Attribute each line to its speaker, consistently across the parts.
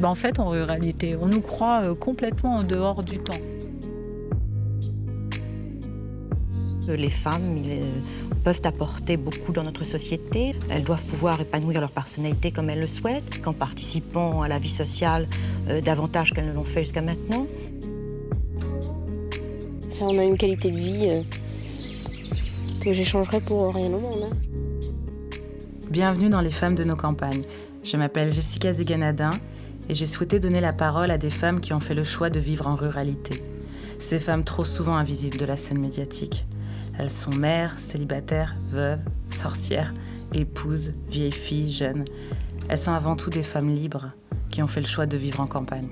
Speaker 1: ben, en fait, en ruralité, on nous croit euh, complètement en dehors du temps.
Speaker 2: Les femmes peuvent apporter beaucoup dans notre société. Elles doivent pouvoir épanouir leur personnalité comme elles le souhaitent, qu'en participant à la vie sociale euh, davantage qu'elles ne l'ont fait jusqu'à maintenant.
Speaker 3: Ça, on a une qualité de vie euh, que j'échangerais pour rien au monde. Hein.
Speaker 4: Bienvenue dans Les femmes de nos campagnes. Je m'appelle Jessica Ziganadin et j'ai souhaité donner la parole à des femmes qui ont fait le choix de vivre en ruralité. Ces femmes trop souvent invisibles de la scène médiatique. Elles sont mères, célibataires, veuves, sorcières, épouses, vieilles filles, jeunes. Elles sont avant tout des femmes libres qui ont fait le choix de vivre en campagne.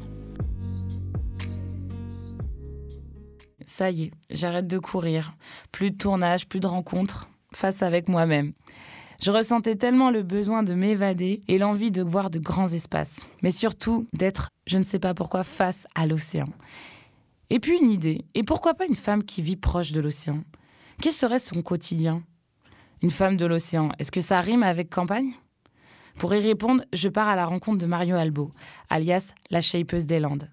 Speaker 4: Ça y est, j'arrête de courir. Plus de tournage, plus de rencontres. Face avec moi-même. Je ressentais tellement le besoin de m'évader et l'envie de voir de grands espaces, mais surtout d'être, je ne sais pas pourquoi, face à l'océan. Et puis une idée, et pourquoi pas une femme qui vit proche de l'océan? Quel serait son quotidien? Une femme de l'océan, est-ce que ça rime avec campagne? Pour y répondre, je pars à la rencontre de Mario Albo, alias la shapeuse des Landes.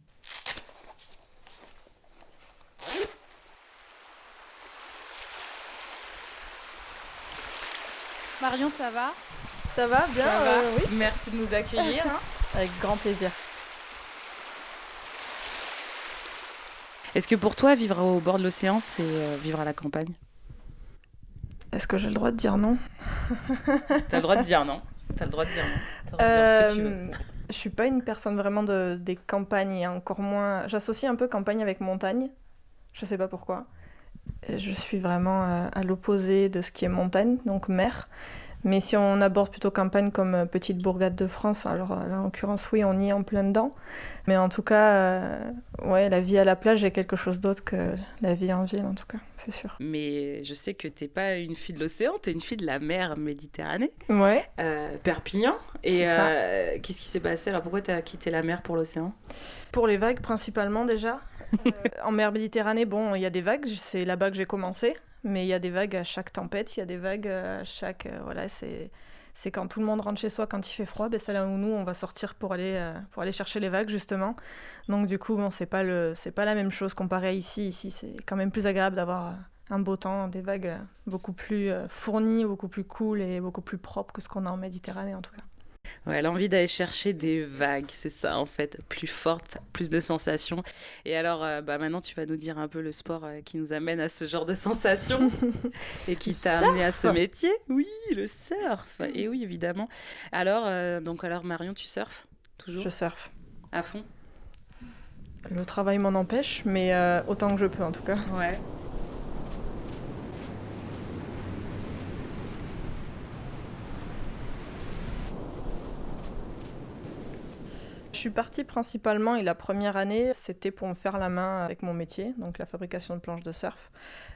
Speaker 4: Marion, ça va?
Speaker 5: Ça va bien euh, oui.
Speaker 4: Merci de nous accueillir.
Speaker 5: Avec grand plaisir.
Speaker 4: Est-ce que pour toi, vivre au bord de l'océan, c'est euh, vivre à la campagne?
Speaker 5: Est-ce que j'ai le droit de dire non?
Speaker 4: T'as le droit de dire non. T'as le droit de dire non. As le droit de dire ce que tu veux.
Speaker 5: Je suis pas une personne vraiment de, des campagnes, encore moins. J'associe un peu campagne avec montagne. Je sais pas pourquoi. Je suis vraiment euh, à l'opposé de ce qui est montagne, donc mer. Mais si on aborde plutôt campagne comme euh, petite bourgade de France, alors euh, là, en l'occurrence, oui, on y est en plein dedans. Mais en tout cas, ouais, la vie à la plage est quelque chose d'autre que la vie en ville, en tout cas, c'est sûr.
Speaker 4: Mais je sais que t'es pas une fille de l'océan, tu es une fille de la mer Méditerranée.
Speaker 5: Ouais.
Speaker 4: Perpignan. Et qu'est-ce qui s'est passé? Alors pourquoi tu as quitté la mer pour l'océan?
Speaker 5: Pour les vagues principalement déjà. Euh, en mer Méditerranée, bon, il y a des vagues, c'est là-bas que j'ai commencé, mais il y a des vagues à chaque tempête, il y a des vagues à chaque. Euh, voilà, c'est. C'est quand tout le monde rentre chez soi quand il fait froid, ben c'est là où nous on va sortir pour aller, euh, pour aller chercher les vagues justement. Donc du coup bon c'est pas pas la même chose comparé à ici. Ici c'est quand même plus agréable d'avoir un beau temps, des vagues beaucoup plus fournies, beaucoup plus cool et beaucoup plus propres que ce qu'on a en Méditerranée en tout cas.
Speaker 4: Ouais, l'envie d'aller chercher des vagues, c'est ça en fait, plus forte, plus de sensations. Et alors, euh, bah, maintenant, tu vas nous dire un peu le sport euh, qui nous amène à ce genre de sensations et qui t'a amené à ce métier. Oui, le surf. Et oui, évidemment. Alors, euh, donc, alors Marion, tu surfes toujours
Speaker 5: Je surfe.
Speaker 4: À fond?
Speaker 5: Le travail m'en empêche, mais autant que je peux en tout cas.
Speaker 4: Ouais.
Speaker 5: Je suis partie principalement et la première année, c'était pour me faire la main avec mon métier, donc la fabrication de planches de surf.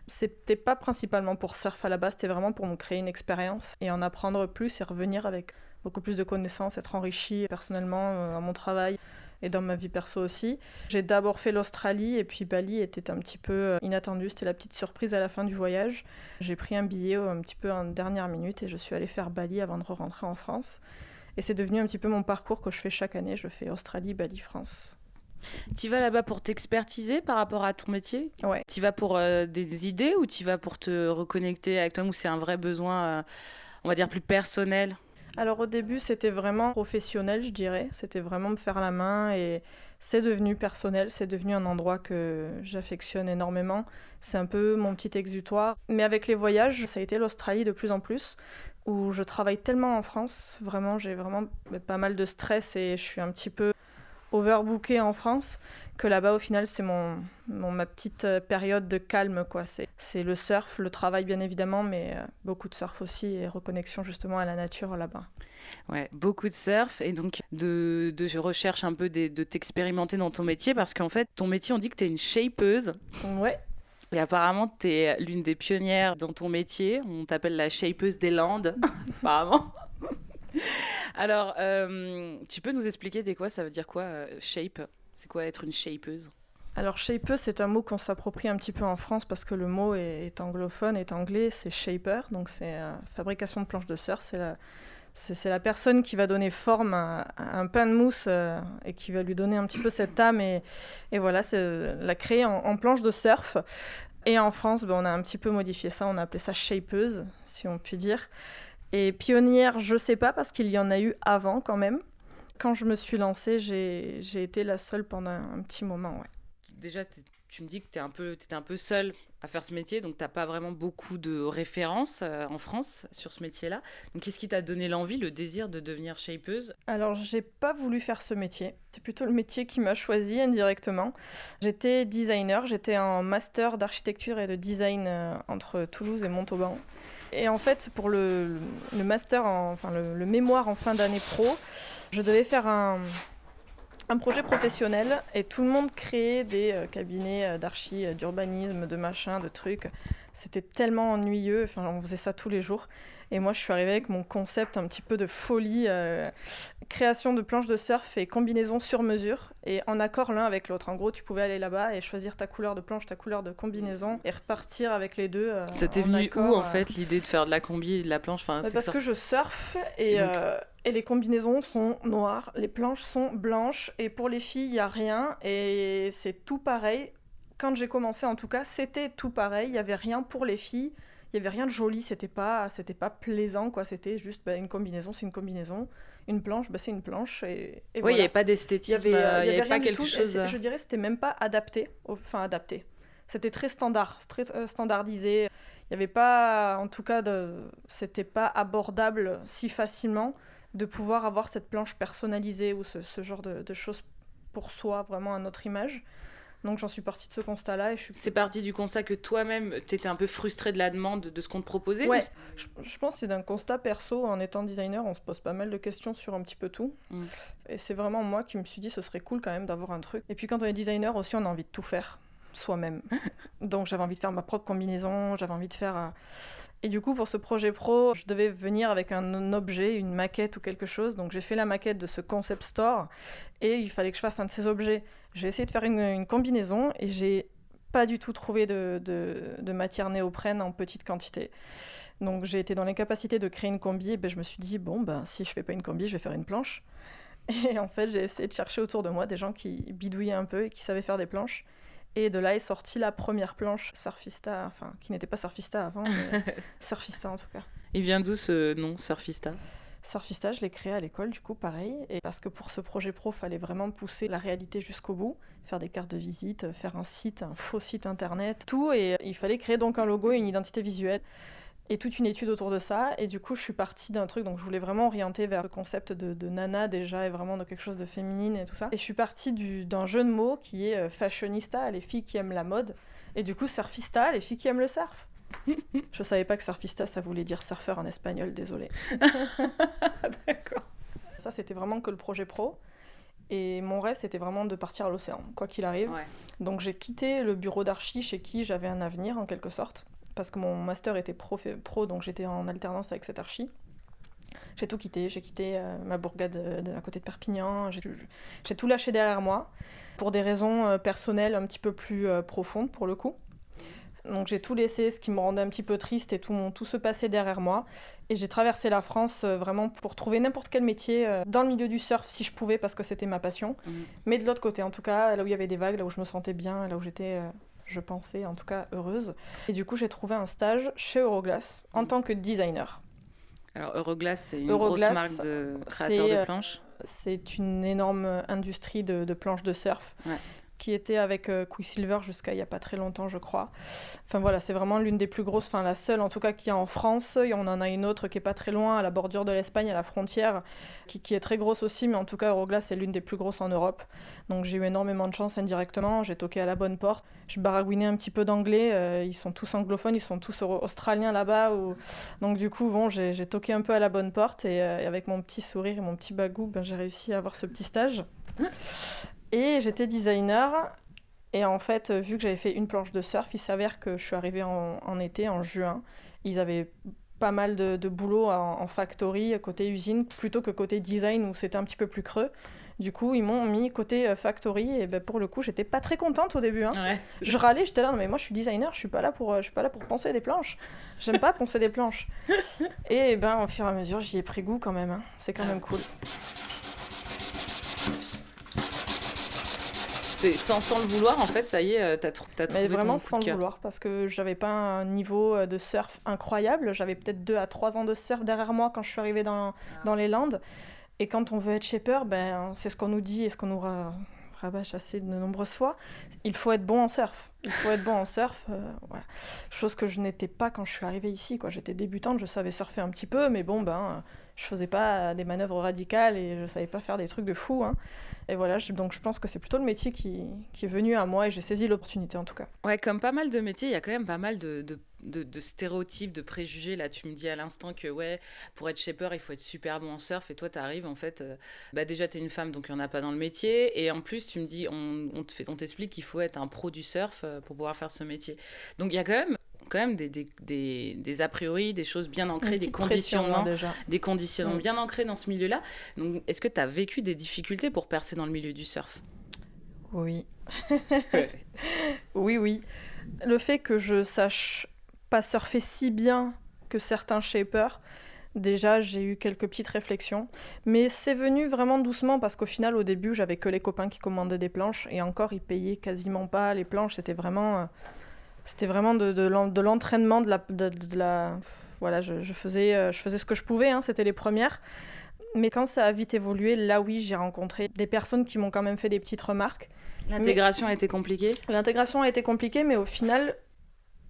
Speaker 5: C'était pas principalement pour surf à la base, c'était vraiment pour me créer une expérience et en apprendre plus et revenir avec beaucoup plus de connaissances, être enrichi personnellement euh, dans mon travail et dans ma vie perso aussi. J'ai d'abord fait l'Australie et puis Bali était un petit peu euh, inattendu, c'était la petite surprise à la fin du voyage. J'ai pris un billet euh, un petit peu en dernière minute et je suis allée faire Bali avant de rentrer en France. Et c'est devenu un petit peu mon parcours que je fais chaque année. Je fais Australie, Bali, France.
Speaker 4: Tu vas là-bas pour t'expertiser par rapport à ton métier?
Speaker 5: Ouais.
Speaker 4: Tu vas pour euh, des, idées ou tu vas pour te reconnecter avec toi ou c'est un vrai besoin, euh, on va dire, plus personnel?
Speaker 5: Alors au début, c'était vraiment professionnel, je dirais. C'était vraiment me faire la main et c'est devenu personnel. C'est devenu un endroit que j'affectionne énormément. C'est un peu mon petit exutoire. Mais avec les voyages, ça a été l'Australie de plus en plus où je travaille tellement en France, vraiment j'ai vraiment pas mal de stress et je suis un petit peu overbookée en France, que là-bas au final c'est mon, ma petite euh, période de calme quoi. C'est le surf, le travail bien évidemment, mais euh, beaucoup de surf aussi et reconnexion justement à la nature là-bas.
Speaker 4: Ouais, beaucoup de surf et donc de, de je recherche un peu de, de t'expérimenter dans ton métier parce qu'en fait ton métier on dit que tu es une shapeuse.
Speaker 5: Ouais.
Speaker 4: Et apparemment, tu es l'une des pionnières dans ton métier. On t'appelle la shapeuse des Landes, apparemment. Alors, euh, tu peux nous expliquer des quoi? Ça veut dire quoi, euh, shape? C'est quoi être une shapeuse?
Speaker 5: Alors, shapeuse, c'est un mot qu'on s'approprie un petit peu en France parce que le mot est, anglophone, est anglais, c'est shaper, donc c'est euh, fabrication de planches de surf, c'est la, c'est la personne qui va donner forme à, un pain de mousse euh, et qui va lui donner un petit peu cette âme et, et voilà, c'est la créer en, planche de surf. Et en France, ben, on a un petit peu modifié ça, on a appelé ça shapeuse, si on peut dire. Et pionnière, je sais pas, parce qu'il y en a eu avant quand même. Quand je me suis lancée, j'ai été la seule pendant un petit moment, ouais.
Speaker 4: Déjà, tu me dis que tu un étais un peu seule à faire ce métier, donc tu n'as pas vraiment beaucoup de références euh, en France sur ce métier-là. Donc qu'est-ce qui t'a donné l'envie, le désir de devenir shapeuse?
Speaker 5: Alors j'ai pas voulu faire ce métier, c'est plutôt le métier qui m'a choisi indirectement. J'étais designer, j'étais en master d'architecture et de design euh, entre Toulouse et Montauban. Et en fait, pour le, master, enfin le mémoire en fin d'année pro, je devais faire un, un projet professionnel et tout le monde créait des euh, cabinets euh, d'archi, euh, d'urbanisme, de machin, de trucs. C'était tellement ennuyeux, enfin, on faisait ça tous les jours. Et moi, je suis arrivée avec mon concept un petit peu de folie, création de planches de surf et combinaison sur mesure, et en accord l'un avec l'autre. En gros, tu pouvais aller là-bas et choisir ta couleur de planche, ta couleur de combinaison, et repartir avec les deux.
Speaker 4: C'était venu où, en fait, l'idée de faire de la combi et de la planche? Enfin,
Speaker 5: bah, Parce que je surfe, et... Et les combinaisons sont noires, les planches sont blanches, et pour les filles, il n'y a rien, et c'est tout pareil. Quand j'ai commencé, en tout cas, c'était tout pareil, il n'y avait rien pour les filles, il n'y avait rien de joli, c'était pas, c'était pas plaisant, quoi, c'était juste bah, une combinaison, c'est une combinaison, une planche, bah, c'est une planche, et,
Speaker 4: Oui, il n'y avait pas d'esthétisme, il n'y avait, pas quelque chose...
Speaker 5: Je dirais c'était même pas adapté, enfin adapté. C'était très standard, très euh, standardisé. Il n'y avait pas, en tout cas, de... c'était pas abordable si facilement de pouvoir avoir cette planche personnalisée ou ce, genre de, choses pour soi, vraiment à notre image. Donc j'en suis partie de ce constat-là. et je suis...
Speaker 4: C'est parti du constat que toi-même, tu étais un peu frustrée de la demande de ce qu'on te proposait
Speaker 5: Ouais, je, pense que c'est d'un constat perso. En étant designer, on se pose pas mal de questions sur un petit peu tout. Mm. Et c'est vraiment moi qui me suis dit, ce serait cool quand même d'avoir un truc. Et puis quand on est designer aussi, on a envie de tout faire soi-même. Donc j'avais envie de faire ma propre combinaison, j'avais envie de faire... Euh, et du coup, pour ce projet pro, je devais venir avec un objet, une maquette ou quelque chose. Donc j'ai fait la maquette de ce concept store et il fallait que je fasse un de ces objets. J'ai essayé de faire une, combinaison et j'ai pas du tout trouvé de, de, matière néoprène en petite quantité. Donc j'ai été dans l'incapacité de créer une combi et ben, je me suis dit, bon, ben, si je fais pas une combi, je vais faire une planche. Et en fait, j'ai essayé de chercher autour de moi des gens qui bidouillaient un peu et qui savaient faire des planches. Et de là est sortie la première planche Surfista, enfin qui n'était pas Surfista avant, mais Surfista en tout cas.
Speaker 4: Il vient d'où ce nom Surfista?
Speaker 5: Surfista, je l'ai créé à l'école, du coup, pareil. Et parce que pour ce projet pro, fallait vraiment pousser la réalité jusqu'au bout, faire des cartes de visite, faire un site, un faux site internet, tout. Et il fallait créer donc un logo et une identité visuelle et toute une étude autour de ça. Et du coup, je suis partie d'un truc, donc je voulais vraiment orienter vers le concept de, nana déjà et vraiment de quelque chose de féminine et tout ça. Et je suis partie d'un jeu de mots qui est euh, fashionista, les filles qui aiment la mode, et du coup surfista, les filles qui aiment le surf. je savais pas que surfista ça voulait dire surfeur en espagnol, désolé.
Speaker 4: D'accord.
Speaker 5: Ça, c'était vraiment que le projet pro. Et mon rêve, c'était vraiment de partir à l'océan, quoi qu'il arrive. Donc j'ai quitté le bureau d'archi chez qui j'avais un avenir, en quelque sorte parce que mon master était pro, pro donc j'étais en alternance avec cette archi. J'ai tout quitté, j'ai quitté euh, ma bourgade euh, de, côté de Perpignan, j'ai tout lâché derrière moi pour des raisons euh, personnelles un petit peu plus profondes pour le coup. Donc j'ai tout laissé, ce qui me rendait un petit peu triste et tout, tout se passait derrière moi. Et j'ai traversé la France vraiment pour trouver n'importe quel métier dans le milieu du surf si je pouvais parce que c'était ma passion. Mmh. Mais de l'autre côté en tout cas, là où il y avait des vagues, là où je me sentais bien, là où j'étais je pensais en tout cas heureuse. Et du coup, j'ai trouvé un stage chez Euroglass en tant que designer.
Speaker 4: Alors Euroglass, c'est une grosse marque de créateurs de planches?
Speaker 5: C'est une énorme industrie de, de planches de surf. Ouais qui était avec euh, Quicksilver jusqu'à il n'y a pas très longtemps, je crois. Enfin voilà, c'est vraiment l'une des plus grosses, enfin la seule en tout cas qui est en France. Et on en a une autre qui est pas très loin, à la bordure de l'Espagne, à la frontière, qui, est très grosse aussi, mais en tout cas Euroglass est l'une des plus grosses en Europe. Donc j'ai eu énormément de chance indirectement, j'ai toqué à la bonne porte. Je baragouinais un petit peu d'anglais, euh, ils sont tous anglophones, ils sont tous australiens là-bas. Donc du coup, bon, j'ai toqué un peu à la bonne porte et, euh, avec mon petit sourire et mon petit bagou, ben, j'ai réussi à avoir ce petit stage. Et j'étais designer. Et en fait, vu que j'avais fait une planche de surf, il s'avère que je suis arrivée en, été, en juin. Ils avaient pas mal de, boulot en, factory, côté usine, plutôt que côté design où c'était un petit peu plus creux. Du coup, ils m'ont mis côté euh, factory et ben, pour le coup, j'étais pas très contente au début. hein.
Speaker 4: Ouais.
Speaker 5: Je râlais, j'étais là, non mais moi je suis designer, je suis pas là pour, euh, je suis pas là pour poncer des planches. J'aime pas poncer des planches. Et ben au fur et à mesure, j'y ai pris goût quand même. hein. C'est quand même cool.
Speaker 4: Sans, sans le vouloir, en fait, ça y est, euh, t'as, t'as trouvé
Speaker 5: Mais vraiment sans le vouloir parce que j'avais pas un niveau euh, de surf incroyable. J'avais peut-être 2 à 3 ans de surf derrière moi quand je suis arrivée dans, dans les Landes. Et quand on veut être shaper, ben, c'est ce qu'on nous dit et ce qu'on nous ra- rabâche assez de nombreuses fois. Il faut être bon en surf. Il faut être bon en surf. euh, voilà. Chose que je n'étais pas quand je suis arrivée ici. Quoi. J'étais débutante, je savais surfer un petit peu, mais bon, ben, je faisais pas des manœuvres radicales et je savais pas faire des trucs de fou. hein. Et voilà, donc je pense que c'est plutôt le métier qui, qui est venu à moi et j'ai saisi l'opportunité en tout cas.
Speaker 4: Ouais, comme pas mal de métiers, il y a quand même pas mal de, de, de- stéréotypes, de préjugés. Là, tu me dis à l'instant que ouais, pour être shaper, il faut être super bon en surf. Et toi, tu arrives, en fait, euh, bah déjà, tu es une femme, donc il n'y en a pas dans le métier. Et en plus, tu me dis, on, on te fait- on t'explique qu'il faut être un pro du surf euh, pour pouvoir faire ce métier. Donc il y a quand même, quand même des, des, des, des a priori, des choses bien ancrées, des
Speaker 5: pression,
Speaker 4: conditionnements,
Speaker 5: hein, déjà.
Speaker 4: des conditionnements
Speaker 5: Mm.
Speaker 4: bien ancrés dans ce milieu-là. Donc, est-ce que tu as vécu des difficultés pour percer dans le milieu du surf?
Speaker 5: Oui. Oui, oui. Le fait que je sache pas surfer si bien que certains shapers, déjà j'ai eu quelques petites réflexions. Mais c'est venu vraiment doucement parce qu'au final, au début, j'avais que les copains qui commandaient des planches et encore, ils payaient quasiment pas les planches. C'était vraiment, euh, c'était vraiment de, de l'en- de l'entraînement, de la, de, de la. Voilà, je, je faisais, euh, je faisais ce que je pouvais, hein, c'était les premières. Mais quand ça a vite évolué, là oui, j'ai rencontré des personnes qui m'ont quand même fait des petites remarques.
Speaker 4: L'intégration a été compliquée?
Speaker 5: L'intégration a été compliquée, mais au final,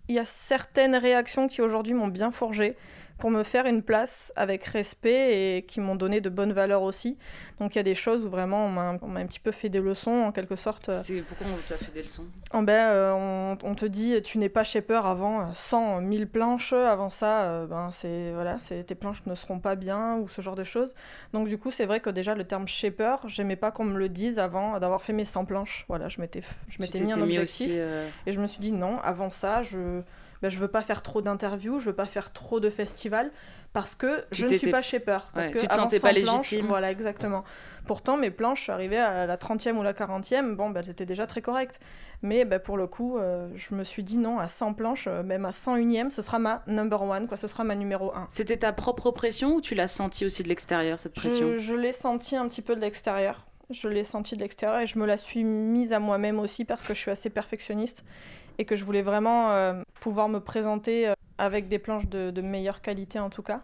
Speaker 5: il y a certaines réactions qui aujourd'hui m'ont bien forgé pour me faire une place avec respect et qui m'ont donné de bonnes valeurs aussi. Donc il y a des choses où vraiment on m'a on m'a un petit peu fait des leçons en quelque sorte.
Speaker 4: C'est pourquoi on t'a fait des leçons?
Speaker 5: En ben, euh, on, on te dit tu n'es pas shaper avant euh, 100, 1000 planches, avant ça, euh, ben, c'est, voilà, c'est, tes planches ne seront pas bien ou ce genre de choses. Donc du coup, c'est vrai que déjà le terme shaper, j'aimais pas qu'on me le dise avant d'avoir fait mes 100 planches. Voilà, je m'étais, je
Speaker 4: Tu
Speaker 5: m'étais mis un objectif.
Speaker 4: aussi, euh,
Speaker 5: Et je me suis dit non, avant ça, je ben, je veux pas faire trop d'interviews, je veux pas faire trop de festivals parce que
Speaker 4: Tu
Speaker 5: je ne suis pas shaper. Parce
Speaker 4: Ouais,
Speaker 5: que
Speaker 4: tu te
Speaker 5: avant
Speaker 4: sentais
Speaker 5: 100
Speaker 4: pas
Speaker 5: planches,
Speaker 4: légitime.
Speaker 5: Voilà, exactement. Pourtant, mes planches, je arrivée à la 30e ou la 40e, bon, ben, elles étaient déjà très correctes. Mais ben, pour le coup, euh, je me suis dit non, à 100 planches, euh, même à 101e, ce sera ma number one, quoi, ce sera ma numéro 1.
Speaker 4: C'était ta propre pression ou tu l'as senti aussi de l'extérieur, cette pression?
Speaker 5: Je, je l'ai senti un petit peu de l'extérieur. Je l'ai senti de l'extérieur et je me la suis mise à moi-même aussi parce que je suis assez perfectionniste et que je voulais vraiment euh, pouvoir me présenter euh, avec des planches de, meilleure qualité en tout cas.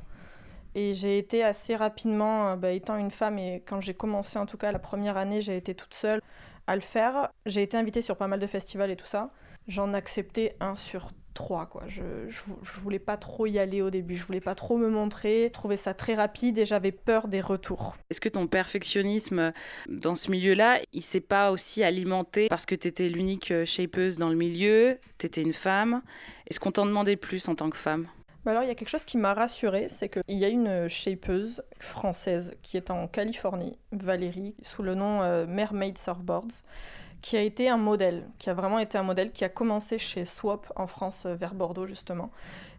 Speaker 5: Et j'ai été assez rapidement, euh, bah, étant une femme, et quand j'ai commencé en tout cas la première année, j'ai été toute seule à le faire. J'ai été invitée sur pas mal de festivals et tout ça. J'en acceptais un sur trois, quoi. Je, je, je voulais pas trop y aller au début, je voulais pas trop me montrer, je trouvais ça très rapide et j'avais peur des retours.
Speaker 4: Est-ce que ton perfectionnisme dans ce milieu-là, il s'est pas aussi alimenté parce que tu étais l'unique euh, shapeuse dans le milieu, tu étais une femme? Est-ce qu'on t'en demandait plus en tant que femme?
Speaker 5: Bah alors, il y a quelque chose qui m'a rassurée, c'est qu'il y a une shapeuse française qui est en Californie, Valérie, sous le nom euh, Mermaid Surfboards, qui a été un modèle, qui a vraiment été un modèle, qui a commencé chez Swap en France, euh, vers Bordeaux justement,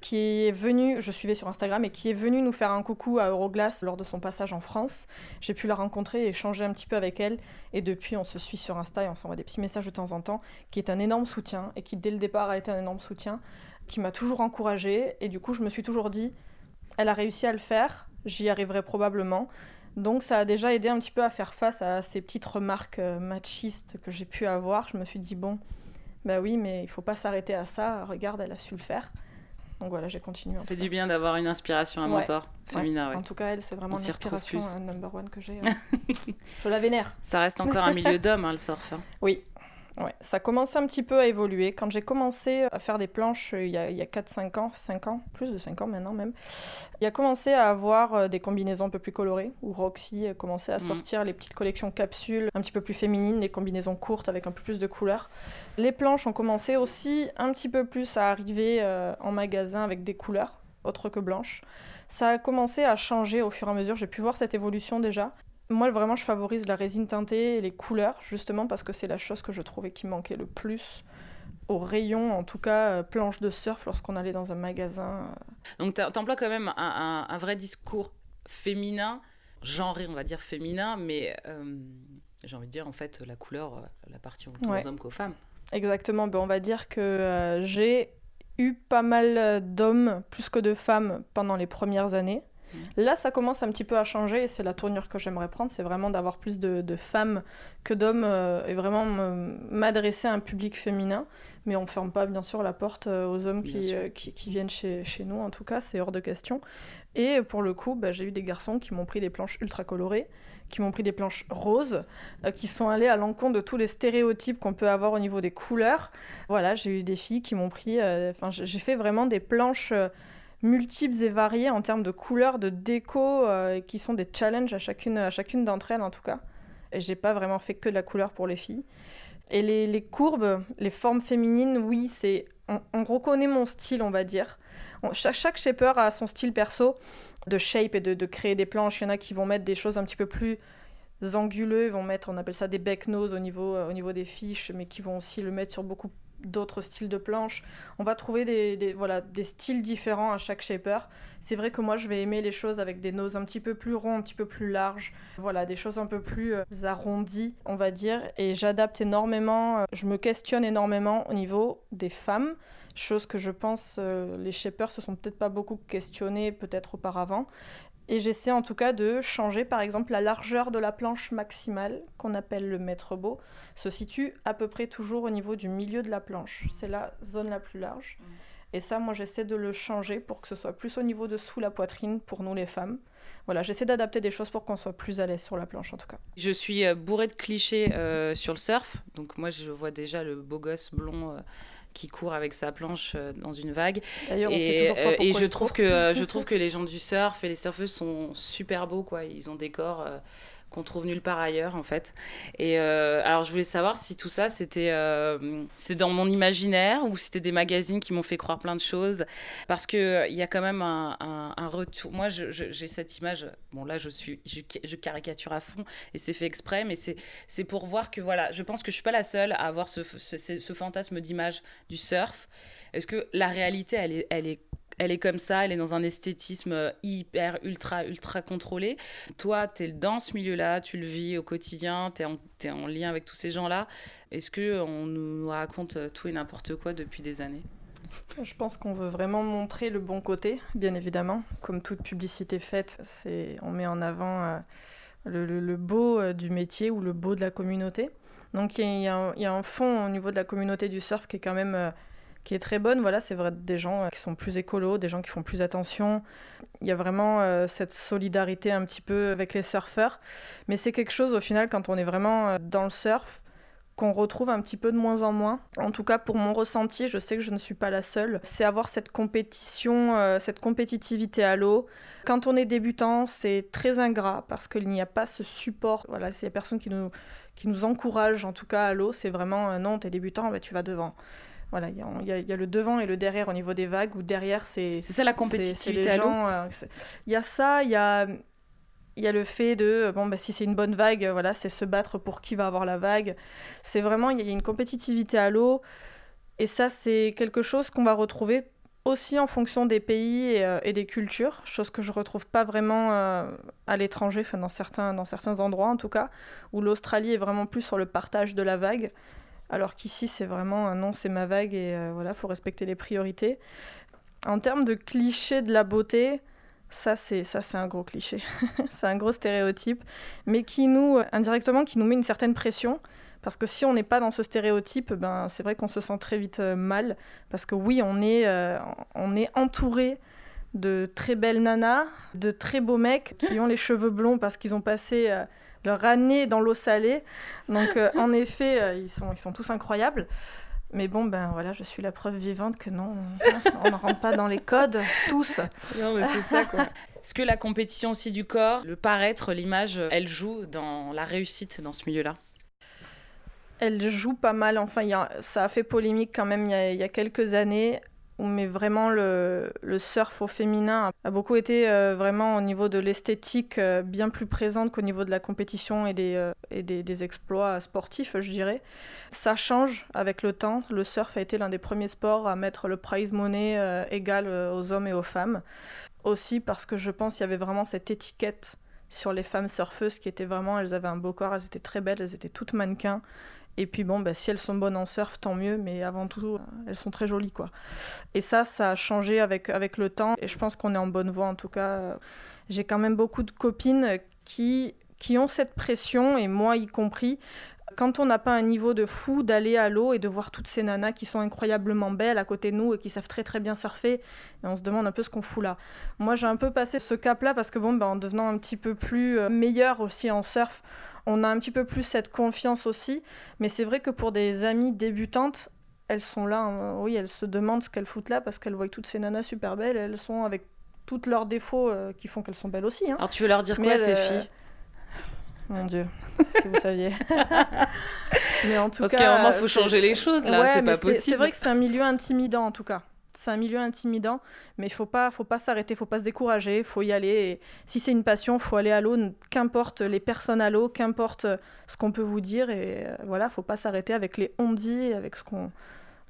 Speaker 5: qui est venu, je suivais sur Instagram, et qui est venu nous faire un coucou à Euroglass lors de son passage en France. J'ai pu la rencontrer et échanger un petit peu avec elle, et depuis on se suit sur Insta et on s'envoie des petits messages de temps en temps, qui est un énorme soutien, et qui dès le départ a été un énorme soutien qui m'a toujours encouragée. Et du coup, je me suis toujours dit, elle a réussi à le faire, j'y arriverai probablement. Donc ça a déjà aidé un petit peu à faire face à ces petites remarques euh, machistes que j'ai pu avoir. Je me suis dit, bon, bah oui, mais il faut pas s'arrêter à ça. Regarde, elle a su le faire. Donc voilà, j'ai continué.
Speaker 4: Ça fait du bien d'avoir une inspiration, un
Speaker 5: Ouais.
Speaker 4: mentor féminin. ouais.
Speaker 5: En tout cas, elle, c'est vraiment l'inspiration euh, number one que j'ai. euh. je la vénère.
Speaker 4: Ça reste encore un milieu d'hommes, hein, le surf. hein.
Speaker 5: Oui. Ouais, ça commençait un petit peu à évoluer. Quand j'ai commencé à faire des planches euh, il y a, y a 4-5 ans, 5 ans, plus de 5 ans maintenant même, il a commencé à avoir euh, des combinaisons un peu plus colorées, où Roxy a commencé à
Speaker 4: Mhm.
Speaker 5: sortir les petites collections capsules un petit peu plus féminines, les combinaisons courtes avec un peu plus de couleurs. Les planches ont commencé aussi un petit peu plus à arriver euh, en magasin avec des couleurs autres que blanches. Ça a commencé à changer au fur et à mesure, j'ai pu voir cette évolution déjà. Moi, vraiment, je favorise la résine teintée et les couleurs, justement parce que c'est la chose que je trouvais qui manquait le plus au rayon, en tout cas, euh, planche de surf, lorsqu'on allait dans un magasin. euh.
Speaker 4: Donc tu emploies quand même un, un- un vrai discours féminin genré, on va dire féminin, mais j'ai envie de dire en fait la couleur, la partie autant aux hommes qu'aux femmes.
Speaker 5: Exactement, ben, on va dire que j'ai eu pas mal d'hommes plus que de femmes pendant les premières années. Là, ça commence un petit peu à changer et c'est la tournure que j'aimerais prendre, c'est vraiment d'avoir plus de, femmes que d'hommes euh, et vraiment m'adresser à un public féminin. Mais on ne ferme pas bien sûr la porte euh, aux hommes euh, qui, qui, viennent chez, chez, nous, en tout cas, c'est hors de question. Et pour le coup, bah, j'ai eu des garçons qui m'ont pris des planches ultra colorées, qui m'ont pris des planches roses, qui sont allés à l'encontre de tous les stéréotypes qu'on peut avoir au niveau des couleurs. Voilà, j'ai eu des filles qui m'ont pris. Enfin, j'ai fait vraiment des planches multiples et variées en termes de couleurs, de déco, euh, qui sont des challenges à chacune, à chacune d'entre elles en tout cas. Et j'ai pas vraiment fait que de la couleur pour les filles. Et les, courbes, les formes féminines, oui, c'est on, reconnaît mon style, on va dire. chaque, chaque shaper a son style perso de shape et de, créer des planches. Il y en a qui vont mettre des choses un petit peu plus anguleux, ils vont mettre, on appelle ça des back nose au niveau, au niveau des fiches, mais qui vont aussi le mettre sur beaucoup d'autres styles de planches. On va trouver des, voilà, des styles différents à chaque shaper. C'est vrai que moi, je vais aimer les choses avec des noses un petit peu plus ronds, un petit peu plus larges. Voilà, des choses un peu plus euh, arrondies, on va dire. Et j'adapte énormément, euh, je me questionne énormément au niveau des femmes. Chose que je pense euh, les shapers se sont peut-être pas beaucoup questionnés peut-être auparavant. Et j'essaie en tout cas de changer par exemple la largeur de la planche maximale, qu'on appelle le mètre beau, se situe à peu près toujours au niveau du milieu de la planche. C'est la zone la plus large. Et ça, moi, j'essaie de le changer pour que ce soit plus au niveau de sous la poitrine pour nous les femmes. Voilà, j'essaie d'adapter des choses pour qu'on soit plus à l'aise sur la planche en tout cas.
Speaker 4: Je suis euh, bourrée de clichés euh, sur le surf. Donc moi, je vois déjà le beau gosse blond. Euh, qui court avec sa planche euh, dans une vague.
Speaker 5: D'ailleurs, et, sait toujours pas euh,
Speaker 4: et je trouve que euh, je trouve que les gens du surf et les surfeuses sont super beaux quoi. Ils ont des corps qu'on trouve nulle part ailleurs en fait. Et euh, alors je voulais savoir si tout ça c'était euh, dans mon imaginaire ou c'était des magazines qui m'ont fait croire plein de choses parce que euh, il y a quand même un, un, retour. Moi j'ai cette image. Bon là je suis je, caricature à fond et c'est fait exprès mais c'est c'est pour voir que voilà je pense que je suis pas la seule à avoir ce, ce, ce fantasme d'image du surf. Est-ce que la réalité elle est elle est elle est comme ça, elle est dans un esthétisme euh, hyper, ultra, ultra contrôlé. Toi, tu es dans ce milieu-là, tu le vis au quotidien, tu es, en lien avec tous ces gens-là. Est-ce qu'on nous raconte euh, tout et n'importe quoi depuis des années?
Speaker 5: Je pense qu'on veut vraiment montrer le bon côté, bien évidemment. Comme toute publicité faite, on met en avant euh, le, beau du métier ou le beau de la communauté. Donc il y, a un fond au niveau de la communauté du surf qui est quand même qui est très bonne. Voilà, c'est vrai des gens euh, qui sont plus écolos, des gens qui font plus attention. Il y a vraiment euh, cette solidarité un petit peu avec les surfeurs. Mais c'est quelque chose au final quand on est vraiment euh, dans le surf qu'on retrouve un petit peu de moins en moins. En tout cas, pour mon ressenti, je sais que je ne suis pas la seule. C'est avoir cette compétition, cette compétitivité à l'eau. Quand on est débutant, c'est très ingrat parce qu'il n'y a pas ce support. Voilà, c'est personne qui nous, qui nous encourage, en tout cas à l'eau. C'est vraiment non, t'es débutant, bah, tu vas devant. Voilà, il y, y, a le devant et le derrière au niveau des vagues, où derrière, c'est...
Speaker 4: C'est ça la compétitivité à l'eau
Speaker 5: euh, Il y a ça, il y a, y a le fait de, bon, bah, si c'est une bonne vague, voilà, c'est se battre pour qui va avoir la vague. C'est vraiment, il y, a une compétitivité à l'eau. Et ça, c'est quelque chose qu'on va retrouver aussi en fonction des pays et, euh, des cultures, chose que je retrouve pas vraiment euh, à l'étranger, enfin dans certains, dans certains endroits en tout cas, où l'Australie est vraiment plus sur le partage de la vague. Alors qu'ici, c'est vraiment un non, c'est ma vague et euh, voilà, faut respecter les priorités. En termes de cliché de la beauté, ça c'est ça c'est un gros cliché, c'est un gros stéréotype, mais qui nous indirectement qui nous met une certaine pression. Parce que si on n'est pas dans ce stéréotype, ben c'est vrai qu'on se sent très vite euh, mal. Parce que oui on est euh, on est entouré de très belles nanas, de très beaux mecs qui ont les cheveux blonds parce qu'ils ont passé leur année dans l'eau salée. Donc euh, en effet, euh, ils, sont, ils sont tous incroyables. Mais bon, ben voilà, je suis la preuve vivante que non, on ne rentre pas dans les codes, tous.
Speaker 4: Non, mais c'est ça, quoi. Est-ce que la compétition aussi du corps, le paraître, l'image, elle joue dans la réussite dans ce milieu-là?
Speaker 5: Elle joue pas mal. Enfin, y a, ça a fait polémique quand même il y a, il y a quelques années mais vraiment le, surf au féminin a beaucoup été euh, vraiment au niveau de l'esthétique euh, bien plus présente qu'au niveau de la compétition et, des, euh, et des, exploits sportifs, je dirais. Ça change avec le temps. Le surf a été l'un des premiers sports à mettre le prize money égal aux hommes et aux femmes. Aussi parce que je pense qu'il y avait vraiment cette étiquette sur les femmes surfeuses qui étaient vraiment, elles avaient un beau corps, elles étaient très belles, elles étaient toutes mannequins. Et puis bon, bah, si elles sont bonnes en surf, tant mieux, mais avant tout, elles sont très jolies, quoi. Et ça, ça a changé avec, avec le temps, et je pense qu'on est en bonne voie, en tout cas. J'ai quand même beaucoup de copines qui, qui ont cette pression, et moi y compris, quand on n'a pas un niveau de fou d'aller à l'eau et de voir toutes ces nanas qui sont incroyablement belles à côté de nous et qui savent très très bien surfer, et on se demande un peu ce qu'on fout là. Moi j'ai un peu passé ce cap-là parce que bon, ben, en devenant un petit peu plus euh, meilleur aussi en surf, on a un petit peu plus cette confiance aussi. Mais c'est vrai que pour des amies débutantes, elles sont là, hein. oui, elles se demandent ce qu'elles foutent là parce qu'elles voient toutes ces nanas super belles, elles sont avec tous leurs défauts euh, qui font qu'elles sont belles aussi. Hein.
Speaker 4: Alors tu veux leur dire quoi, ces euh, filles?
Speaker 5: Mon Dieu, si vous saviez.
Speaker 4: mais en tout Parce qu'à un moment, il faut changer les choses, là, c'est pas possible.
Speaker 5: C'est vrai que c'est un milieu intimidant, en tout cas. C'est un milieu intimidant, mais il faut pas, faut pas s'arrêter, faut pas se décourager, faut y aller. Et si c'est une passion, faut aller à l'eau, qu'importe les personnes à l'eau, qu'importe ce qu'on peut vous dire, et euh, voilà, faut pas s'arrêter avec les on-dit, avec ce qu'on,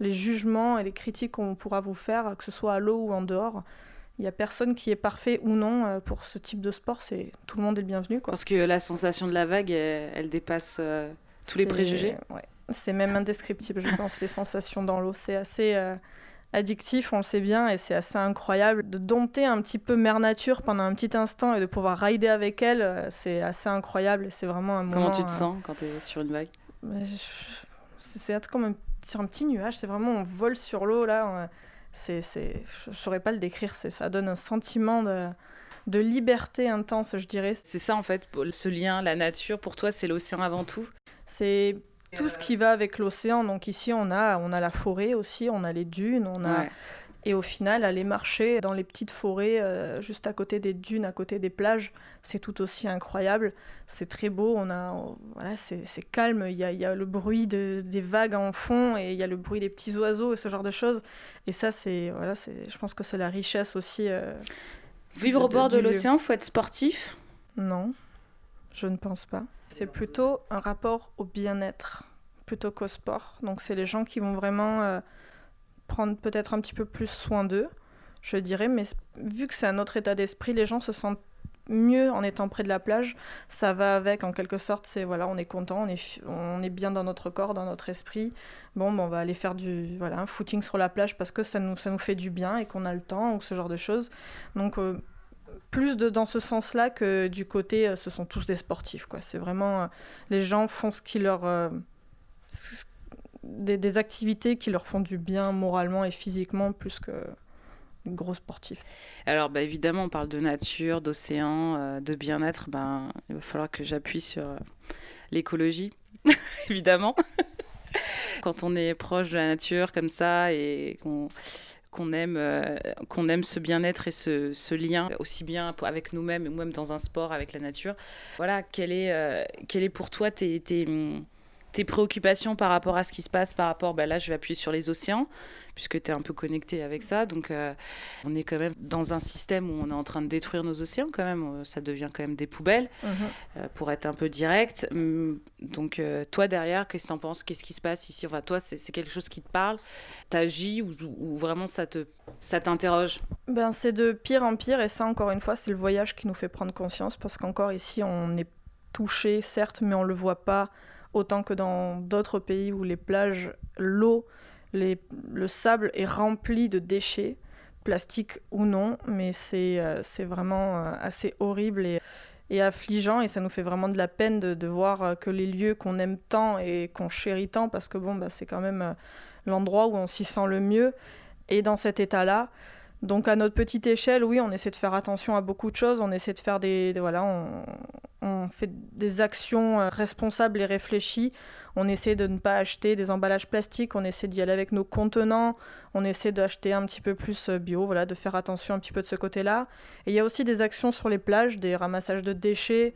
Speaker 5: les jugements et les critiques qu'on pourra vous faire, que ce soit à l'eau ou en dehors. Il n'y a personne qui est parfait ou non euh, pour ce type de sport. C'est tout le monde est le bienvenu. Quoi.
Speaker 4: Parce que la sensation de la vague, elle, dépasse euh, tous les préjugés.
Speaker 5: Ouais. C'est même indescriptible, je pense, les sensations dans l'eau. C'est assez euh, addictif, on le sait bien, et c'est assez incroyable de dompter un petit peu Mère Nature pendant un petit instant et de pouvoir rider avec elle. c'est assez incroyable. C'est vraiment un moment.
Speaker 4: Comment tu te sens quand tu es sur une vague?
Speaker 5: C'est comme sur un petit nuage. C'est vraiment on vole sur l'eau là c'est, c'est, je saurais pas le décrire, c'est, ça donne un sentiment de, de liberté intense, je dirais.
Speaker 4: C'est ça en fait, ce lien, la nature, pour toi, c'est l'océan avant tout?
Speaker 5: C'est tout ce qui va avec l'océan. Donc ici, on a, on a la forêt aussi, on a les dunes, on a et au final, aller marcher dans les petites forêts, euh, juste à côté des dunes, à côté des plages, c'est tout aussi incroyable. C'est très beau, on a, voilà, c'est calme, il y a, y a, le bruit de, des vagues en fond et il y a le bruit des petits oiseaux et ce genre de choses. Et ça, c'est, voilà, je pense que c'est la richesse aussi. Euh,
Speaker 4: Vivre au bord de, l'océan, faut être sportif?
Speaker 5: Non, je ne pense pas. C'est plutôt un rapport au bien-être plutôt qu'au sport. Donc c'est les gens qui vont vraiment... Euh, prendre peut-être un petit peu plus soin d'eux, je dirais, mais vu que c'est un autre état d'esprit, les gens se sentent mieux en étant près de la plage. Ça va avec, en quelque sorte, c'est voilà, on est content, on est, on est bien dans notre corps, dans notre esprit. Bon, ben, on va aller faire du voilà, un footing sur la plage parce que ça nous, ça nous fait du bien et qu'on a le temps ou ce genre de choses. Donc, euh, plus de, dans ce sens-là que du côté, euh, ce sont tous des sportifs. quoi. C'est vraiment, euh, les gens font ce qui leur des, activités qui leur font du bien moralement et physiquement plus que gros sportifs.
Speaker 4: Alors bah, évidemment, on parle de nature, d'océan, euh, de bien-être. Ben, il va falloir que j'appuie sur euh, l'écologie, évidemment. Quand on est proche de la nature comme ça et qu'on qu'on aime, euh, qu'on aime ce bien-être et ce, lien aussi bien avec nous-mêmes ou même dans un sport avec la nature. Voilà, quel est, quel est pour toi tes, tes préoccupations par rapport à ce qui se passe, par rapport, ben là je vais appuyer sur les océans, puisque tu es un peu connecté avec ça. Donc euh, on est quand même dans un système où on est en train de détruire nos océans quand même, euh, ça devient quand même des poubelles, mhm. euh, pour être un peu direct. Hum, donc toi derrière, qu'est-ce que tu en penses? Qu'est-ce qui se passe ici? Enfin, Toi, c'est quelque chose qui te parle? T'agis ou, ou vraiment ça te ça t'interroge?
Speaker 5: Ben, C'est de pire en pire, et ça encore une fois, c'est le voyage qui nous fait prendre conscience, parce qu'encore ici, on est touché, certes, mais on le voit pas autant que dans d'autres pays où les plages, l'eau, le sable est rempli de déchets, plastiques ou non, mais c'est euh, vraiment euh, assez horrible et, affligeant et ça nous fait vraiment de la peine de, voir euh, que les lieux qu'on aime tant et qu'on chérit tant, parce que bon, bah, c'est quand même l'endroit où on s'y sent le mieux, et dans cet état-là. Donc à notre petite échelle, oui, on essaie de faire attention à beaucoup de choses, on essaie de faire des, voilà, on, fait des actions euh, responsables et réfléchies. On essaie de ne pas acheter des emballages plastiques, on essaie d'y aller avec nos contenants, on essaie d'acheter un petit peu plus euh, bio, voilà, de faire attention un petit peu de ce côté-là. Et il y a aussi des actions sur les plages, des ramassages de déchets,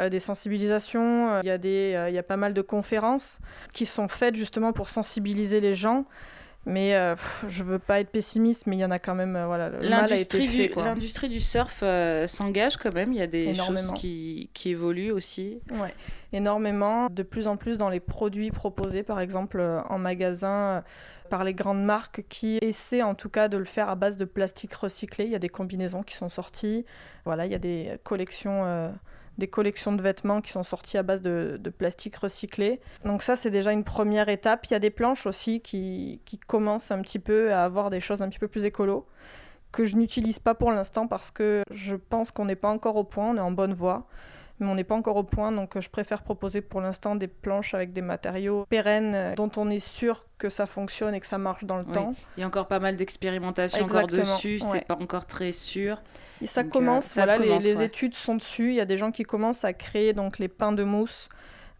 Speaker 5: euh, des sensibilisations. Il y, a des, il y a pas mal de conférences qui sont faites justement pour sensibiliser les gens. Mais euh, je veux pas être pessimiste, mais il y en a quand même. Euh, voilà,
Speaker 4: l'industrie du, l'industrie du surf euh, s'engage quand même. Il y a des choses qui, qui, évoluent aussi.
Speaker 5: Ouais, énormément. De plus en plus dans les produits proposés, par exemple en magasin, par les grandes marques qui essaient en tout cas de le faire à base de plastique recyclé. Il y a des combinaisons qui sont sorties. Voilà, il y a des collections des collections de vêtements qui sont sorties à base de, plastique recyclé. Donc ça, c'est déjà une première étape. Il y a des planches aussi qui, qui commencent un petit peu à avoir des choses un petit peu plus écolo que je n'utilise pas pour l'instant parce que je pense qu'on n'est pas encore au point, on est en bonne voie mais on n'est pas encore au point, donc euh, je préfère proposer pour l'instant des planches avec des matériaux pérennes euh, dont on est sûr que ça fonctionne et que ça marche dans le temps.
Speaker 4: Il y a encore pas mal d'expérimentation encore dessus, c'est pas encore très sûr.
Speaker 5: Et ça euh, commence, voilà, les, études sont dessus. Il y a des gens qui commencent à créer donc les pains de mousse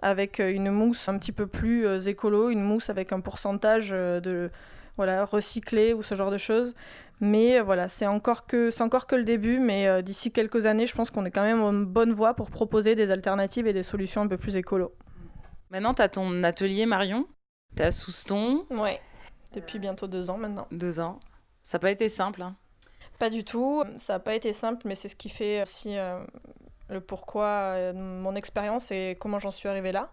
Speaker 5: avec une mousse un petit peu plus écolo, une mousse avec un pourcentage de voilà recyclé ou ce genre de choses. Mais euh, voilà, c'est encore, que, encore que le début, mais euh, d'ici quelques années, je pense qu'on est quand même en bonne voie pour proposer des alternatives et des solutions un peu plus écolo.
Speaker 4: Maintenant, tu as ton atelier, Marion. Tu es à Souston.
Speaker 5: Ouais, depuis bientôt deux ans maintenant.
Speaker 4: Deux ans. Ça n'a pas été simple. Hein.
Speaker 5: Pas du tout. Ça n'a pas été simple, mais c'est ce qui fait aussi euh, le pourquoi mon expérience et comment j'en suis arrivée là.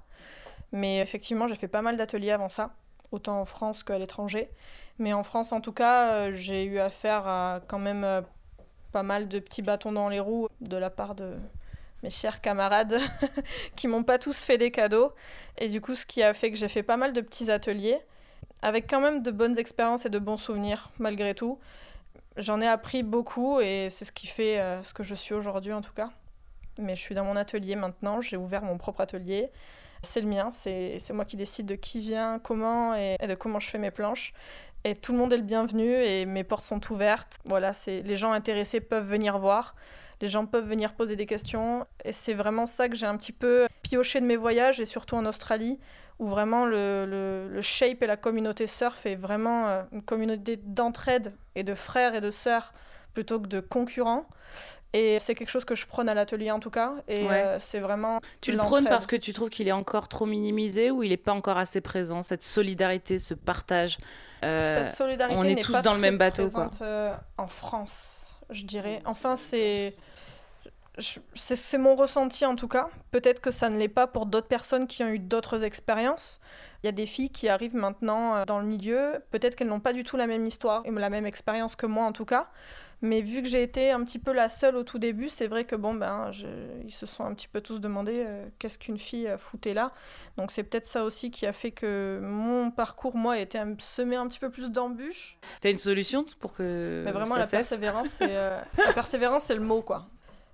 Speaker 5: Mais effectivement, j'ai fait pas mal d'ateliers avant ça, autant en France qu'à l'étranger. Mais en France, en tout cas, euh, j'ai eu affaire à quand même euh, pas mal de petits bâtons dans les roues de la part de mes chers camarades qui m'ont pas tous fait des cadeaux. Et du coup, ce qui a fait que j'ai fait pas mal de petits ateliers, avec quand même de bonnes expériences et de bons souvenirs, malgré tout. J'en ai appris beaucoup et c'est ce qui fait euh, ce que je suis aujourd'hui, en tout cas. Mais je suis dans mon atelier maintenant, j'ai ouvert mon propre atelier. C'est le mien, c'est moi qui décide de qui vient, comment et de comment je fais mes planches. Et tout le monde est le bienvenu et mes portes sont ouvertes. Voilà, c'est les gens intéressés peuvent venir voir. Les gens peuvent venir poser des questions. Et c'est vraiment ça que j'ai un petit peu pioché de mes voyages et surtout en Australie, où vraiment le, le, shape et la communauté surf est vraiment euh, une communauté d'entraide et de frères et de sœurs plutôt que de concurrents. Et c'est quelque chose que je prône à l'atelier en tout cas. Et euh, c'est vraiment.
Speaker 4: Tu le prônes parce que tu trouves qu'il est encore trop minimisé ou il n'est pas encore assez présent, cette solidarité, ce partage
Speaker 5: euh, Cette solidarité
Speaker 4: On est tous dans le même bateau. Quoi.
Speaker 5: Euh, en France, je dirais. Enfin, c'est. C'est mon ressenti en tout cas. Peut-être que ça ne l'est pas pour d'autres personnes qui ont eu d'autres expériences. Il y a des filles qui arrivent maintenant dans le milieu. Peut-être qu'elles n'ont pas du tout la même histoire la même expérience que moi en tout cas. Mais vu que j'ai été un petit peu la seule au tout début, c'est vrai que bon, ben, ils se sont un petit peu tous demandé euh, qu'est-ce qu'une fille euh, foutait là. Donc c'est peut-être ça aussi qui a fait que mon parcours, moi, a été semé un petit peu plus d'embûches.
Speaker 4: T'as une solution pour que.
Speaker 5: Mais vraiment, la, persévérance, c'est, euh, la persévérance, c'est le mot, quoi.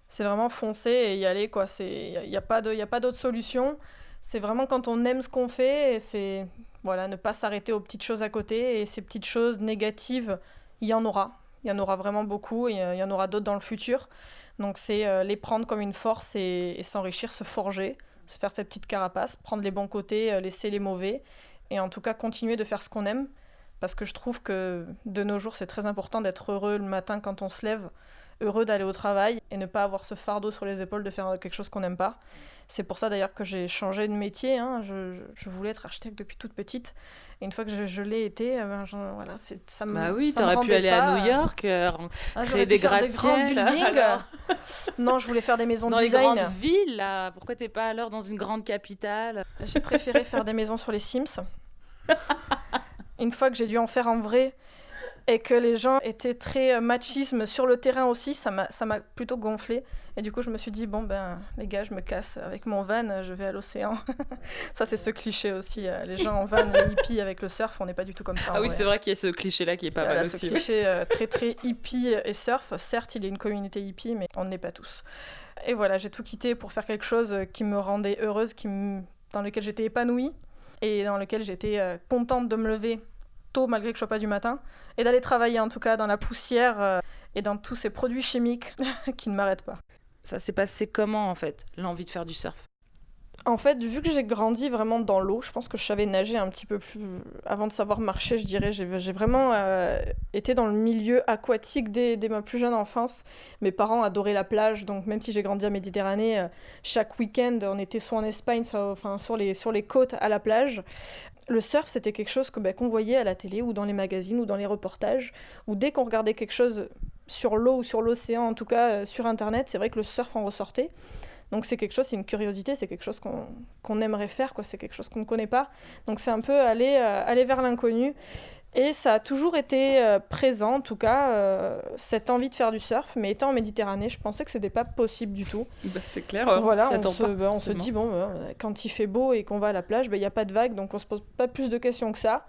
Speaker 5: C'est vraiment foncer et y aller, quoi. Il n'y a, a pas d'autre solution. C'est vraiment quand on aime ce qu'on fait, et c'est voilà, ne pas s'arrêter aux petites choses à côté. Et ces petites choses négatives, il y en aura il y en aura vraiment beaucoup et euh, il y en aura d'autres dans le futur. Donc c'est euh, les prendre comme une force et, s'enrichir, se forger, se faire cette petite carapace, prendre les bons côtés, euh, laisser les mauvais et en tout cas continuer de faire ce qu'on aime. Parce que je trouve que de nos jours, c'est très important d'être heureux le matin quand on se lève, heureux d'aller au travail et ne pas avoir ce fardeau sur les épaules de faire quelque chose qu'on n'aime pas. C'est pour ça d'ailleurs que j'ai changé de métier. Hein. Je, je, voulais être architecte depuis toute petite une fois que je, l'ai été, euh, ben, voilà, ça me.
Speaker 4: Bah oui, t'aurais pu aller à New York, euh, ah, créer des gratte-ciels.
Speaker 5: non, je voulais faire des maisons
Speaker 4: dans
Speaker 5: design.
Speaker 4: Dans les grandes villes, là. Pourquoi t'es pas alors dans une grande capitale?
Speaker 5: J'ai préféré faire des maisons sur les Sims. une fois que j'ai dû en faire en vrai, et que les gens étaient très euh, machisme sur le terrain aussi, ça m'a plutôt gonflé. Et du coup, je me suis dit, bon, ben, les gars, je me casse avec mon van, je vais à l'océan. ça, c'est ce cliché aussi. Euh, les gens en van, les hippies avec le surf, on n'est pas du tout comme ça.
Speaker 4: Ah oui, c'est vrai qu'il y a ce cliché-là qui est pas
Speaker 5: mal
Speaker 4: aussi.
Speaker 5: Ce cliché euh, très, très hippie et surf. Certes, il y a une communauté hippie, mais on n'est pas tous. Et voilà, j'ai tout quitté pour faire quelque chose qui me rendait heureuse, qui dans lequel j'étais épanouie et dans lequel j'étais contente de me lever tôt malgré que je sois pas du matin, et d'aller travailler en tout cas dans la poussière euh, et dans tous ces produits chimiques qui ne m'arrêtent pas.
Speaker 4: Ça s'est passé comment en fait, l'envie de faire du surf?
Speaker 5: En fait, vu que j'ai grandi vraiment dans l'eau, je pense que je savais nager un petit peu plus avant de savoir marcher, je dirais. J'ai vraiment euh, été dans le milieu aquatique dès, ma plus jeune enfance. Mes parents adoraient la plage, donc même si j'ai grandi à Méditerranée, euh, chaque week-end, on était soit en Espagne, soit enfin, sur, les, sur les côtes à la plage le surf, c'était quelque chose que, bah, qu'on voyait à la télé ou dans les magazines ou dans les reportages, ou dès qu'on regardait quelque chose sur l'eau ou sur l'océan, en tout cas euh, sur Internet, c'est vrai que le surf en ressortait. Donc c'est quelque chose, c'est une curiosité, c'est quelque chose qu'on, aimerait faire, quoi. c'est quelque chose qu'on ne connaît pas. Donc c'est un peu aller, euh, aller vers l'inconnu. Et ça a toujours été euh, présent, en tout cas, euh, cette envie de faire du surf. Mais étant en Méditerranée, je pensais que c'était pas possible du tout.
Speaker 6: Bah, c'est clair.
Speaker 5: voilà,
Speaker 6: on,
Speaker 5: on, se,
Speaker 6: pas,
Speaker 5: bah, on se, dit, bon, bah, quand il fait beau et qu'on va à la plage, il bah, n'y a pas de vagues, donc on se pose pas plus de questions que ça.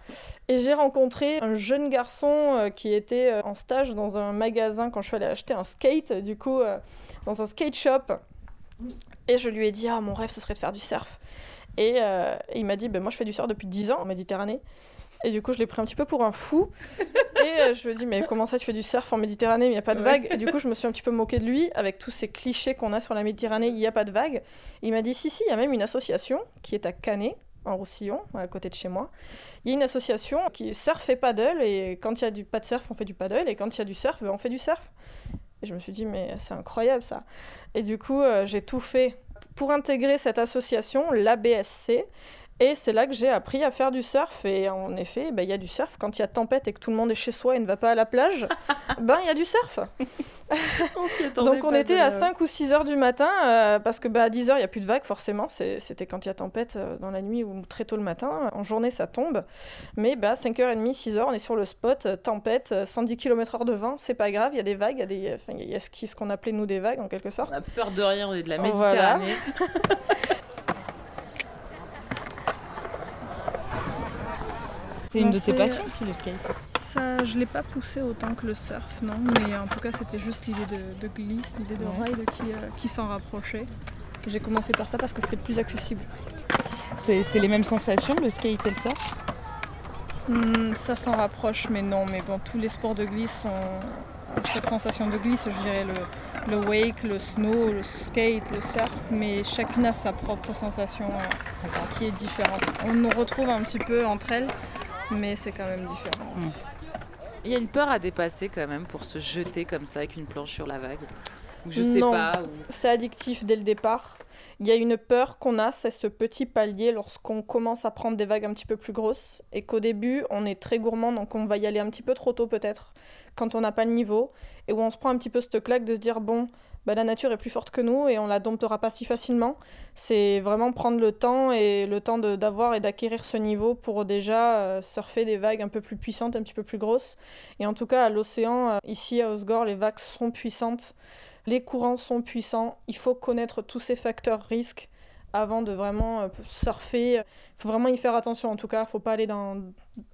Speaker 5: Et j'ai rencontré un jeune garçon euh, qui était en stage dans un magasin quand je suis allée acheter un skate, du coup, dans un skate shop. Et je lui ai dit, ah, mon rêve, ce serait de faire du surf. Et, il m'a dit, ben moi, je fais du surf depuis 10 ans en Méditerranée. Et du coup, je l'ai pris un petit peu pour un fou. Et euh, je lui ai dit, mais comment ça, tu fais du surf en Méditerranée, mais il n'y a pas de vagues Et du coup, je me suis un petit peu moqué de lui, avec tous ces clichés qu'on a sur la Méditerranée, il n'y a pas de vagues. il m'a dit, si, si, il y a même une association qui est à Canet, en Roussillon, à côté de chez moi. Il y a une association qui surf et paddle, et quand il y a du pas de surf, on fait du paddle, et quand il y a du surf, on fait du surf. Et je me suis dit, mais c'est incroyable ça. Et du coup, euh, j'ai tout fait pour intégrer cette association, l'ABSC, et c'est là que j'ai appris à faire du surf. Et en effet, bah, il y a du surf. Quand il y a tempête et que tout le monde est chez soi et ne va pas à la plage, ben il y a du surf.
Speaker 6: on
Speaker 5: Donc on était à 5 ou 6 heures du matin, euh, parce que bah, à 10 heures, il n'y a plus de vagues, forcément. C'était quand il y a tempête euh, dans la nuit ou très tôt le matin. En journée, ça tombe. Mais bah, 5h30, 6h, on est sur le spot, euh, tempête, 110 km/h de vent, c'est pas grave, il y a des vagues, il y a, des, il y a ce qu'on appelait nous des vagues en quelque sorte.
Speaker 6: On a peur de rien, on est de la Méditerranée.
Speaker 4: C'est une de tes passions aussi, le skate
Speaker 5: Ça, je l'ai pas poussé autant que le surf, non. Mais en tout cas, c'était juste l'idée de, glisse, l'idée de ride qui, euh, qui s'en rapprochait. J'ai commencé par ça parce que c'était plus accessible.
Speaker 4: C'est les mêmes sensations, le skate et le surf?
Speaker 5: Hmm, Ça s'en rapproche, mais non. Mais bon, tous les sports de glisse ont cette sensation de glisse. Je dirais le, le wake, le snow, le skate, le surf, mais chacune a sa propre sensation euh, qui est différente. On nous retrouve un petit peu entre elles, mais c'est quand même différent. Hmm.
Speaker 6: Il y a une peur à dépasser quand même pour se jeter comme ça avec une planche sur la vague ou je sais pas.
Speaker 5: C'est addictif dès le départ. Il y a une peur qu'on a, c'est ce petit palier lorsqu'on commence à prendre des vagues un petit peu plus grosses et qu'au début on est très gourmand donc on va y aller un petit peu trop tôt peut-être quand on n'a pas le niveau et où on se prend un petit peu cette claque de se dire bon bah, la nature est plus forte que nous et on la domptera pas si facilement. C'est vraiment prendre le temps et le temps d'avoir et d'acquérir ce niveau pour déjà euh, surfer des vagues un peu plus puissantes, un petit peu plus grosses. Et en tout cas, à l'océan, euh, ici à Osgore, les vagues sont puissantes, les courants sont puissants. Il faut connaître tous ces facteurs risques avant de vraiment euh, surfer. Il faut vraiment y faire attention en tout cas. Il faut pas aller dans,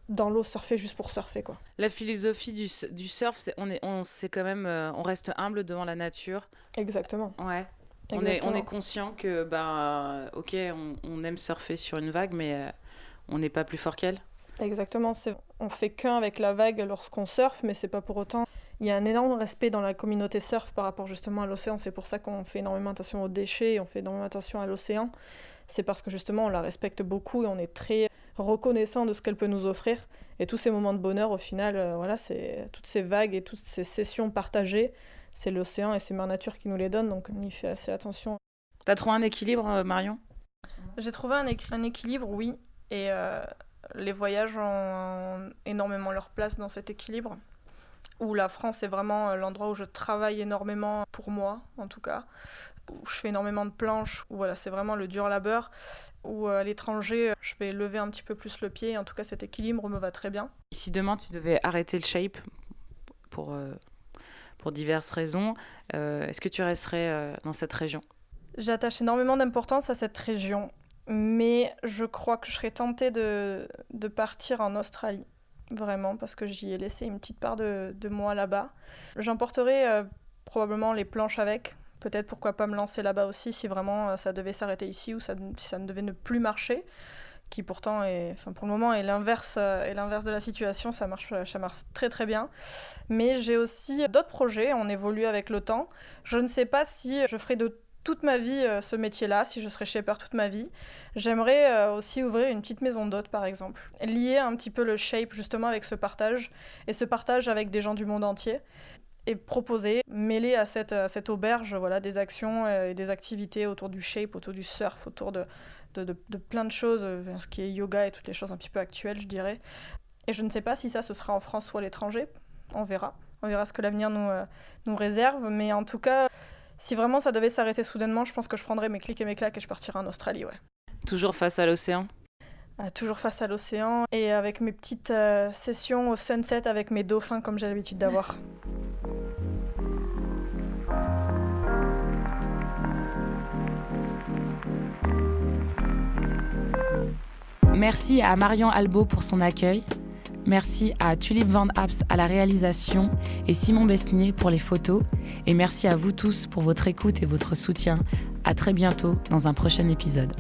Speaker 5: dans l'eau surfer juste pour surfer quoi.
Speaker 6: La philosophie du, du surf, c'est on est on c'est quand même euh, on reste humble devant la nature.
Speaker 5: Exactement.
Speaker 6: Ouais. On est, on est conscient que bah ok on, on aime surfer sur une vague mais on n'est pas plus fort qu'elle.
Speaker 5: Exactement. On fait qu'un avec la vague lorsqu'on surfe mais c'est pas pour autant il y a un énorme respect dans la communauté surf par rapport justement à l'océan. C'est pour ça qu'on fait énormément attention aux déchets, on fait énormément attention à l'océan. C'est parce que justement on la respecte beaucoup et on est très reconnaissant de ce qu'elle peut nous offrir. Et tous ces moments de bonheur, au final, euh, voilà, c'est toutes ces vagues et toutes ces sessions partagées, c'est l'océan et c'est Mère Nature qui nous les donne, donc on y fait assez attention.
Speaker 6: T'as trouvé un équilibre, euh, Marion?
Speaker 5: J'ai trouvé un, un, équilibre, oui. Et euh, les voyages ont énormément leur place dans cet équilibre où la France est vraiment euh, l'endroit où je travaille énormément pour moi, en tout cas, où je fais énormément de planches, où voilà, c'est vraiment le dur labeur, où euh, à l'étranger, je vais lever un petit peu plus le pied, en tout cas cet équilibre me va très bien.
Speaker 6: Si demain tu devais arrêter le shape pour, euh, pour diverses raisons, est-ce que tu resterais dans cette région?
Speaker 5: J'attache énormément d'importance à cette région, mais je crois que je serais tentée de, de partir en Australie vraiment, parce que j'y ai laissé une petite part de, de moi là-bas. J'emporterai euh, probablement les planches avec. Peut-être pourquoi pas me lancer là-bas aussi si vraiment euh, ça devait s'arrêter ici ou ça, si ça ne devait ne plus marcher qui pourtant est, enfin pour le moment est l'inverse euh, est l'inverse de la situation, ça marche, ça marche très très bien. Mais j'ai aussi d'autres projets, on évolue avec le temps. Je ne sais pas si je ferai de toute ma vie euh, ce métier-là, si je serais shaper toute ma vie. J'aimerais euh, aussi ouvrir une petite maison d'hôtes, par exemple. Lier un petit peu le shape justement avec ce partage, et ce partage avec des gens du monde entier. Et proposer, mêler à cette, cette auberge voilà, des actions euh, et des activités autour du shape, autour du surf, autour de, de, plein de choses, ce qui est yoga et toutes les choses un petit peu actuelles, je dirais. Et je ne sais pas si ça, ce sera en France ou à l'étranger. On verra. On verra ce que l'avenir nous, nous réserve. Mais en tout cas, si vraiment ça devait s'arrêter soudainement, je pense que je prendrais mes clics et mes claques et je partirais en Australie, ouais.
Speaker 6: Toujours face à l'océan
Speaker 5: toujours face à l'océan et avec mes petites euh, sessions au sunset avec mes dauphins comme j'ai l'habitude d'avoir.
Speaker 4: Merci à Marion Albo pour son accueil. Merci à Tulip Van Apps à la réalisation et Simon Besnier pour les photos. Et merci à vous tous pour votre écoute et votre soutien. À très bientôt dans un prochain épisode.